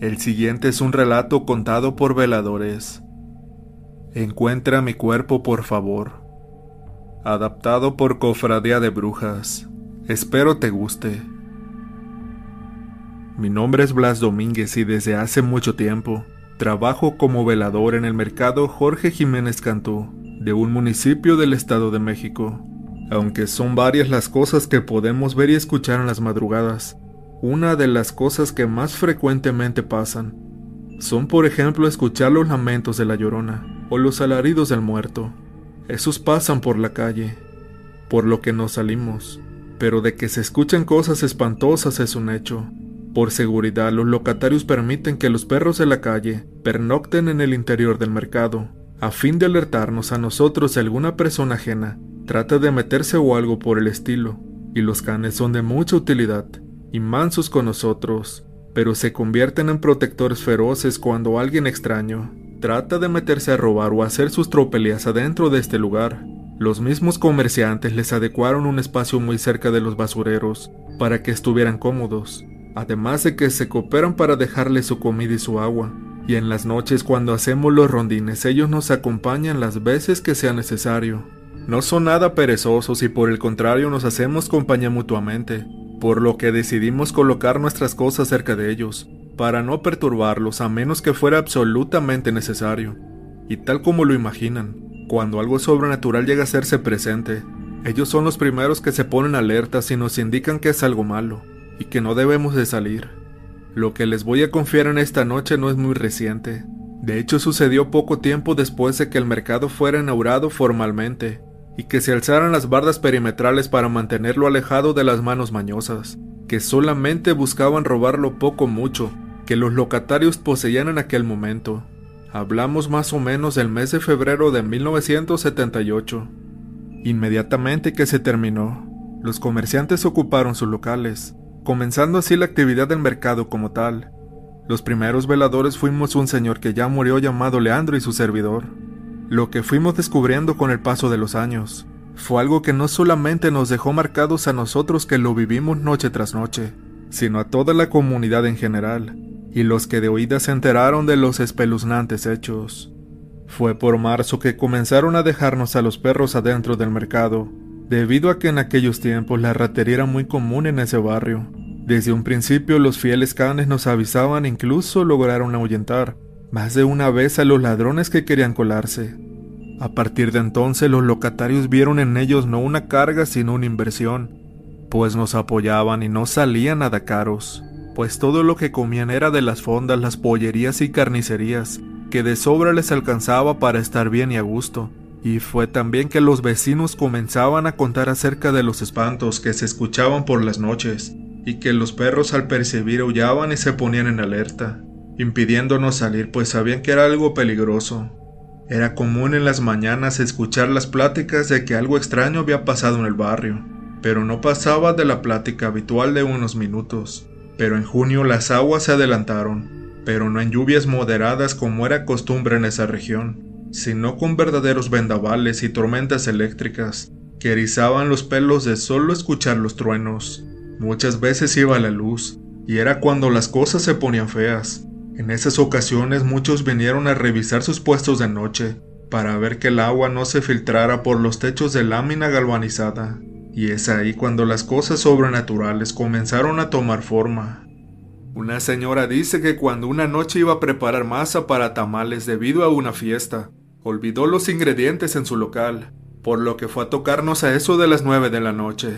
El siguiente es un relato contado por veladores. Encuentra mi cuerpo, por favor. Adaptado por Cofradía de Brujas. Espero te guste. Mi nombre es Blas Domínguez y desde hace mucho tiempo trabajo como velador en el mercado Jorge Jiménez Cantú, de un municipio del Estado de México. Aunque son varias las cosas que podemos ver y escuchar en las madrugadas, una de las cosas que más frecuentemente pasan son por ejemplo escuchar los lamentos de la llorona o los alaridos del muerto. Esos pasan por la calle, por lo que nos salimos, pero de que se escuchan cosas espantosas es un hecho. Por seguridad, los locatarios permiten que los perros de la calle pernocten en el interior del mercado, a fin de alertarnos a nosotros si alguna persona ajena trata de meterse o algo por el estilo, y los canes son de mucha utilidad y mansos con nosotros, pero se convierten en protectores feroces cuando alguien extraño trata de meterse a robar o hacer sus tropelías adentro de este lugar. Los mismos comerciantes les adecuaron un espacio muy cerca de los basureros para que estuvieran cómodos, además de que se cooperan para dejarles su comida y su agua. Y en las noches cuando hacemos los rondines ellos nos acompañan las veces que sea necesario. No son nada perezosos y por el contrario nos hacemos compañía mutuamente, por lo que decidimos colocar nuestras cosas cerca de ellos, para no perturbarlos a menos que fuera absolutamente necesario. Y tal como lo imaginan, cuando algo sobrenatural llega a hacerse presente, ellos son los primeros que se ponen alertas y nos indican que es algo malo, y que no debemos de salir. Lo que les voy a confiar en esta noche no es muy reciente. De hecho sucedió poco tiempo después de que el mercado fuera inaugurado formalmente, y que se alzaran las bardas perimetrales para mantenerlo alejado de las manos mañosas, que solamente buscaban robarlo poco mucho que los locatarios poseían en aquel momento. Hablamos más o menos del mes de febrero de 1978. Inmediatamente que se terminó, los comerciantes ocuparon sus locales, comenzando así la actividad del mercado como tal. Los primeros veladores fuimos un señor que ya murió llamado Leandro y su servidor. Lo que fuimos descubriendo con el paso de los años fue algo que no solamente nos dejó marcados a nosotros que lo vivimos noche tras noche, sino a toda la comunidad en general, y los que de oídas se enteraron de los espeluznantes hechos. Fue por marzo que comenzaron a dejarnos a los perros adentro del mercado, debido a que en aquellos tiempos la ratería era muy común en ese barrio. Desde un principio los fieles canes nos avisaban e incluso lograron ahuyentar, más de una vez a los ladrones que querían colarse. A partir de entonces los locatarios vieron en ellos no una carga sino una inversión, pues nos apoyaban y no salían nada caros, pues todo lo que comían era de las fondas, las pollerías y carnicerías, que de sobra les alcanzaba para estar bien y a gusto. Y fue también que los vecinos comenzaban a contar acerca de los espantos que se escuchaban por las noches, y que los perros al percibir aullaban y se ponían en alerta impidiéndonos salir pues sabían que era algo peligroso. Era común en las mañanas escuchar las pláticas de que algo extraño había pasado en el barrio, pero no pasaba de la plática habitual de unos minutos. Pero en junio las aguas se adelantaron, pero no en lluvias moderadas como era costumbre en esa región, sino con verdaderos vendavales y tormentas eléctricas que erizaban los pelos de solo escuchar los truenos. Muchas veces iba la luz, y era cuando las cosas se ponían feas, en esas ocasiones muchos vinieron a revisar sus puestos de noche para ver que el agua no se filtrara por los techos de lámina galvanizada. Y es ahí cuando las cosas sobrenaturales comenzaron a tomar forma. Una señora dice que cuando una noche iba a preparar masa para tamales debido a una fiesta, olvidó los ingredientes en su local, por lo que fue a tocarnos a eso de las nueve de la noche.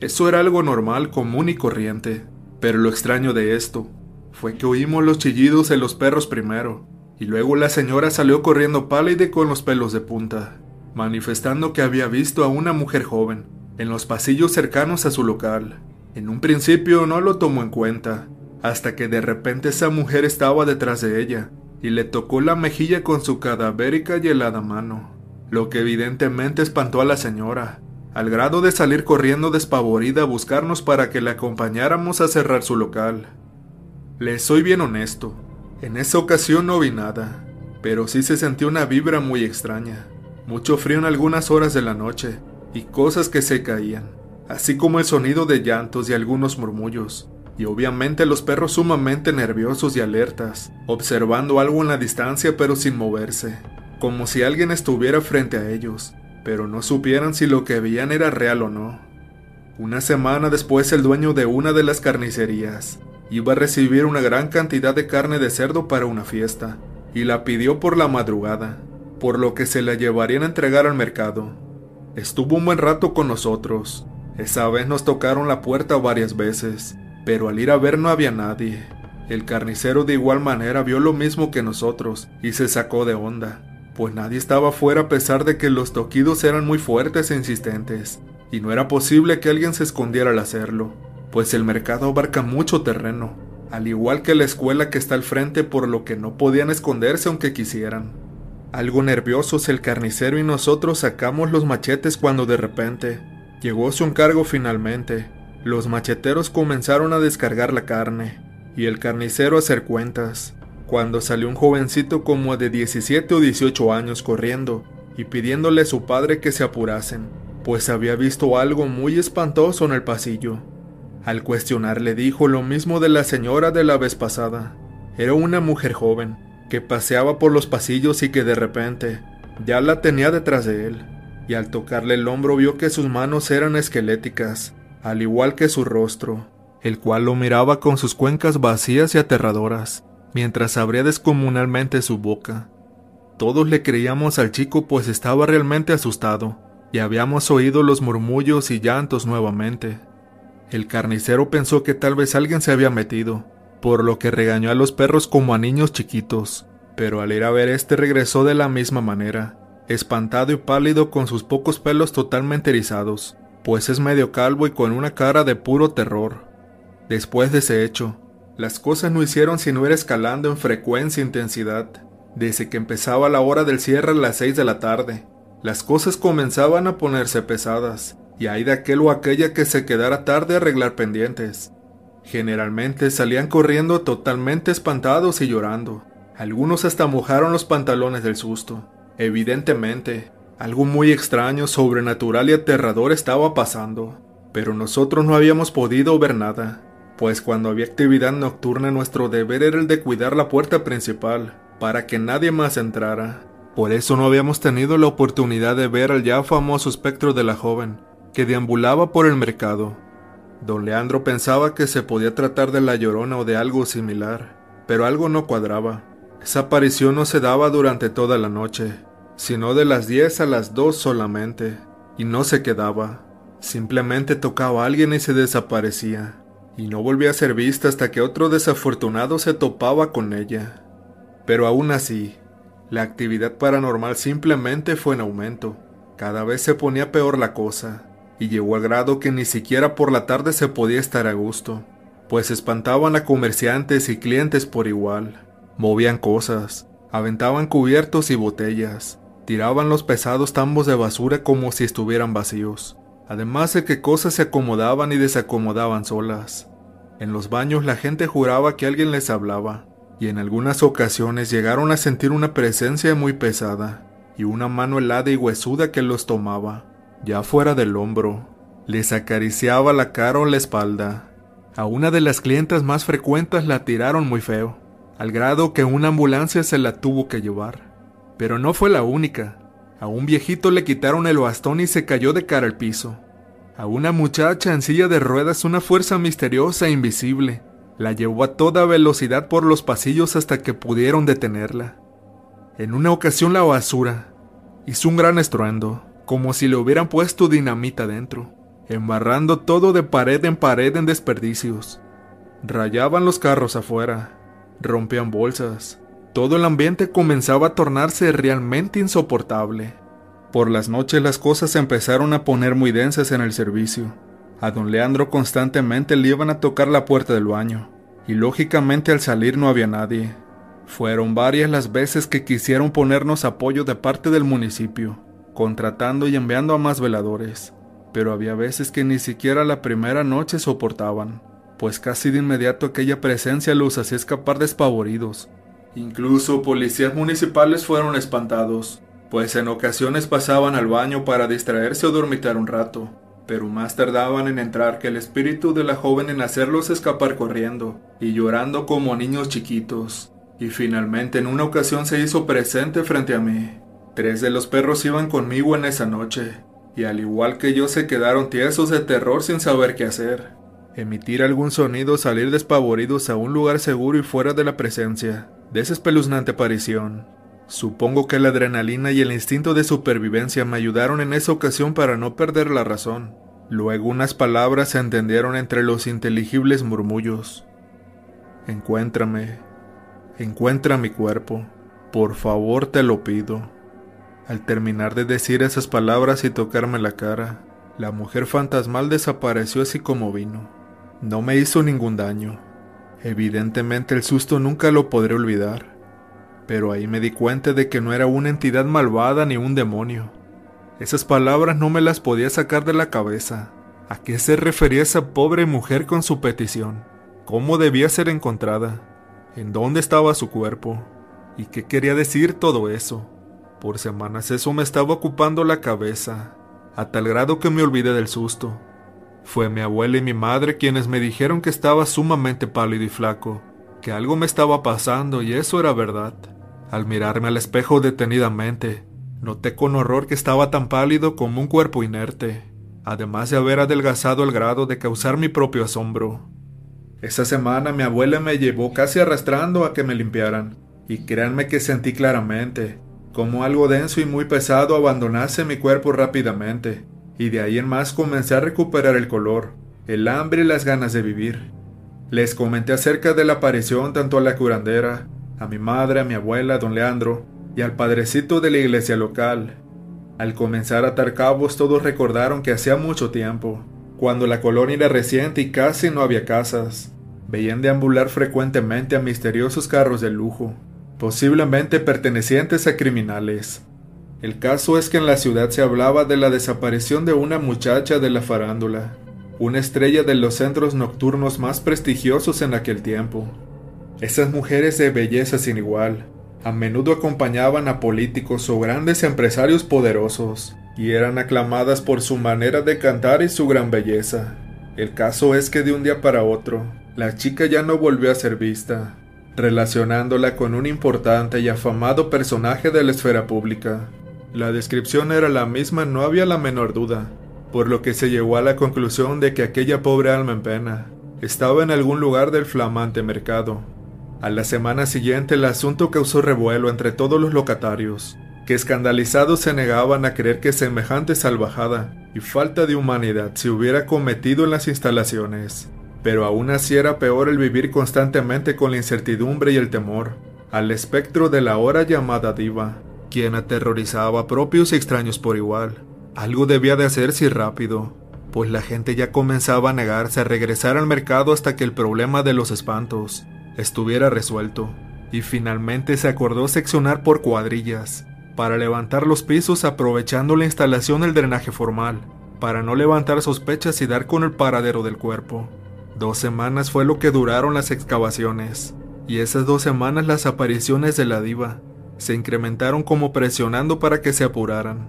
Eso era algo normal, común y corriente. Pero lo extraño de esto fue que oímos los chillidos de los perros primero, y luego la señora salió corriendo pálida con los pelos de punta, manifestando que había visto a una mujer joven en los pasillos cercanos a su local. En un principio no lo tomó en cuenta, hasta que de repente esa mujer estaba detrás de ella y le tocó la mejilla con su cadavérica y helada mano, lo que evidentemente espantó a la señora, al grado de salir corriendo despavorida a buscarnos para que le acompañáramos a cerrar su local. Le soy bien honesto, en esa ocasión no vi nada, pero sí se sentía una vibra muy extraña, mucho frío en algunas horas de la noche y cosas que se caían, así como el sonido de llantos y algunos murmullos, y obviamente los perros sumamente nerviosos y alertas, observando algo en la distancia pero sin moverse, como si alguien estuviera frente a ellos, pero no supieran si lo que veían era real o no. Una semana después el dueño de una de las carnicerías iba a recibir una gran cantidad de carne de cerdo para una fiesta, y la pidió por la madrugada, por lo que se la llevarían a entregar al mercado. Estuvo un buen rato con nosotros. Esa vez nos tocaron la puerta varias veces, pero al ir a ver no había nadie. El carnicero de igual manera vio lo mismo que nosotros y se sacó de onda, pues nadie estaba afuera a pesar de que los toquidos eran muy fuertes e insistentes, y no era posible que alguien se escondiera al hacerlo, pues el mercado abarca mucho terreno, al igual que la escuela que está al frente por lo que no podían esconderse aunque quisieran. Algo nerviosos el carnicero y nosotros sacamos los machetes cuando de repente llegó su encargo finalmente. Los macheteros comenzaron a descargar la carne y el carnicero a hacer cuentas, cuando salió un jovencito como de 17 o 18 años corriendo y pidiéndole a su padre que se apurasen, pues había visto algo muy espantoso en el pasillo. Al cuestionarle dijo lo mismo de la señora de la vez pasada. Era una mujer joven, que paseaba por los pasillos y que de repente ya la tenía detrás de él, y al tocarle el hombro vio que sus manos eran esqueléticas, al igual que su rostro, el cual lo miraba con sus cuencas vacías y aterradoras, mientras abría descomunalmente su boca. Todos le creíamos al chico pues estaba realmente asustado, y habíamos oído los murmullos y llantos nuevamente. El carnicero pensó que tal vez alguien se había metido, por lo que regañó a los perros como a niños chiquitos, pero al ir a ver este regresó de la misma manera, espantado y pálido con sus pocos pelos totalmente erizados, pues es medio calvo y con una cara de puro terror. Después de ese hecho, las cosas no hicieron sino ir escalando en frecuencia e intensidad. Desde que empezaba la hora del cierre a las seis de la tarde, las cosas comenzaban a ponerse pesadas, y hay de aquel o aquella que se quedara tarde a arreglar pendientes. Generalmente salían corriendo totalmente espantados y llorando. Algunos hasta mojaron los pantalones del susto. Evidentemente, algo muy extraño, sobrenatural y aterrador estaba pasando. Pero nosotros no habíamos podido ver nada, pues cuando había actividad nocturna nuestro deber era el de cuidar la puerta principal, para que nadie más entrara. Por eso no habíamos tenido la oportunidad de ver al ya famoso espectro de la joven, que deambulaba por el mercado. Don Leandro pensaba que se podía tratar de la llorona o de algo similar, pero algo no cuadraba. Esa aparición no se daba durante toda la noche, sino de las 10 a las 2 solamente, y no se quedaba. Simplemente tocaba a alguien y se desaparecía, y no volvía a ser vista hasta que otro desafortunado se topaba con ella. Pero aún así, la actividad paranormal simplemente fue en aumento. Cada vez se ponía peor la cosa y llegó al grado que ni siquiera por la tarde se podía estar a gusto, pues espantaban a comerciantes y clientes por igual, movían cosas, aventaban cubiertos y botellas, tiraban los pesados tambos de basura como si estuvieran vacíos, además de que cosas se acomodaban y desacomodaban solas. En los baños la gente juraba que alguien les hablaba, y en algunas ocasiones llegaron a sentir una presencia muy pesada, y una mano helada y huesuda que los tomaba, ya fuera del hombro, les acariciaba la cara o la espalda. A una de las clientas más frecuentes la tiraron muy feo, al grado que una ambulancia se la tuvo que llevar. Pero no fue la única. A un viejito le quitaron el bastón y se cayó de cara al piso. A una muchacha en silla de ruedas una fuerza misteriosa e invisible la llevó a toda velocidad por los pasillos hasta que pudieron detenerla. En una ocasión la basura hizo un gran estruendo como si le hubieran puesto dinamita dentro, embarrando todo de pared en pared en desperdicios. Rayaban los carros afuera, rompían bolsas. Todo el ambiente comenzaba a tornarse realmente insoportable. Por las noches las cosas se empezaron a poner muy densas en el servicio. A don Leandro constantemente le iban a tocar la puerta del baño, y lógicamente al salir no había nadie. Fueron varias las veces que quisieron ponernos apoyo de parte del municipio, contratando y enviando a más veladores, pero había veces que ni siquiera la primera noche soportaban, pues casi de inmediato aquella presencia los hacía escapar despavoridos. Incluso policías municipales fueron espantados, pues en ocasiones pasaban al baño para distraerse o dormitar un rato, pero más tardaban en entrar que el espíritu de la joven en hacerlos escapar corriendo y llorando como niños chiquitos. Y finalmente en una ocasión se hizo presente frente a mí. Tres de los perros iban conmigo en esa noche, y al igual que yo se quedaron tiesos de terror sin saber qué hacer. Emitir algún sonido, salir despavoridos a un lugar seguro y fuera de la presencia de esa espeluznante aparición. Supongo que la adrenalina y el instinto de supervivencia me ayudaron en esa ocasión para no perder la razón. Luego unas palabras se entendieron entre los inteligibles murmullos. Encuéntrame, encuentra mi cuerpo, por favor te lo pido. Al terminar de decir esas palabras y tocarme la cara, la mujer fantasmal desapareció así como vino. No me hizo ningún daño. Evidentemente el susto nunca lo podré olvidar, pero ahí me di cuenta de que no era una entidad malvada ni un demonio esas palabras no me las podía sacar de la cabeza. ¿A qué se refería esa pobre mujer con su petición? ¿Cómo debía ser encontrada? ¿En dónde estaba su cuerpo? ¿Y qué quería decir todo eso? Por semanas eso me estaba ocupando la cabeza, a tal grado que me olvidé del susto. Fue mi abuela y mi madre quienes me dijeron que estaba sumamente pálido y flaco, que algo me estaba pasando y eso era verdad. Al mirarme al espejo detenidamente, Noté con horror que estaba tan pálido como un cuerpo inerte, además de haber adelgazado al grado de causar mi propio asombro. Esa semana mi abuela me llevó casi arrastrando a que me limpiaran, y créanme que sentí claramente como algo denso y muy pesado abandonase mi cuerpo rápidamente, y de ahí en más comencé a recuperar el color, el hambre y las ganas de vivir. Les comenté acerca de la aparición tanto a la curandera, a mi madre, a mi abuela, don Leandro, y al padrecito de la iglesia local. Al comenzar a atar cabos todos recordaron que hacía mucho tiempo, cuando la colonia era reciente y casi no había casas, veían deambular frecuentemente a misteriosos carros de lujo, posiblemente pertenecientes a criminales. El caso es que en la ciudad se hablaba de la desaparición de una muchacha de la farándula, una estrella de los centros nocturnos más prestigiosos en aquel tiempo. Esas mujeres de belleza sin igual, a menudo acompañaban a políticos o grandes empresarios poderosos, y eran aclamadas por su manera de cantar y su gran belleza. El caso es que de un día para otro, la chica ya no volvió a ser vista, relacionándola con un importante y afamado personaje de la esfera pública. La descripción era la misma, no había la menor duda, por lo que se llegó a la conclusión de que aquella pobre alma en pena estaba en algún lugar del flamante mercado, a la semana siguiente el asunto causó revuelo entre todos los locatarios, que escandalizados se negaban a creer que semejante salvajada y falta de humanidad se hubiera cometido en las instalaciones. Pero aún así era peor el vivir constantemente con la incertidumbre y el temor, al espectro de la hora llamada diva, quien aterrorizaba propios y extraños por igual. Algo debía de hacerse rápido, pues la gente ya comenzaba a negarse a regresar al mercado hasta que el problema de los espantos estuviera resuelto, y finalmente se acordó seccionar por cuadrillas, para levantar los pisos aprovechando la instalación del drenaje formal, para no levantar sospechas y dar con el paradero del cuerpo. Dos semanas fue lo que duraron las excavaciones, y esas dos semanas las apariciones de la diva se incrementaron como presionando para que se apuraran.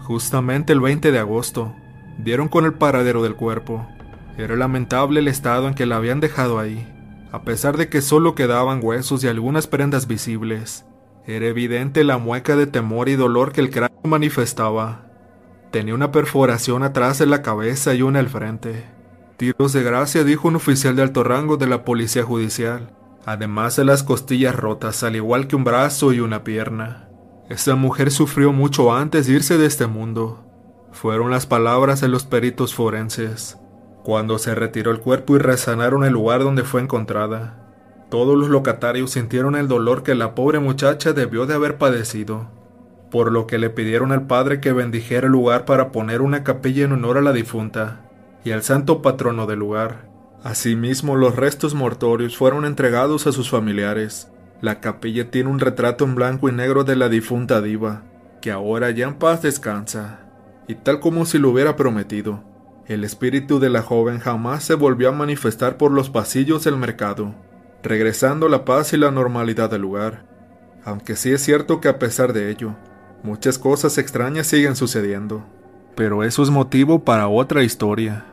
Justamente el 20 de agosto, dieron con el paradero del cuerpo. Era lamentable el estado en que la habían dejado ahí a pesar de que solo quedaban huesos y algunas prendas visibles. Era evidente la mueca de temor y dolor que el cráneo manifestaba. Tenía una perforación atrás de la cabeza y una al frente. Tiros de gracia, dijo un oficial de alto rango de la policía judicial, además de las costillas rotas, al igual que un brazo y una pierna. Esa mujer sufrió mucho antes de irse de este mundo. Fueron las palabras de los peritos forenses. Cuando se retiró el cuerpo y resanaron el lugar donde fue encontrada, todos los locatarios sintieron el dolor que la pobre muchacha debió de haber padecido, por lo que le pidieron al padre que bendijera el lugar para poner una capilla en honor a la difunta y al santo patrono del lugar. Asimismo, los restos mortorios fueron entregados a sus familiares. La capilla tiene un retrato en blanco y negro de la difunta diva, que ahora ya en paz descansa, y tal como si lo hubiera prometido el espíritu de la joven jamás se volvió a manifestar por los pasillos del mercado, regresando la paz y la normalidad del lugar. Aunque sí es cierto que a pesar de ello, muchas cosas extrañas siguen sucediendo. pero eso es motivo para otra historia.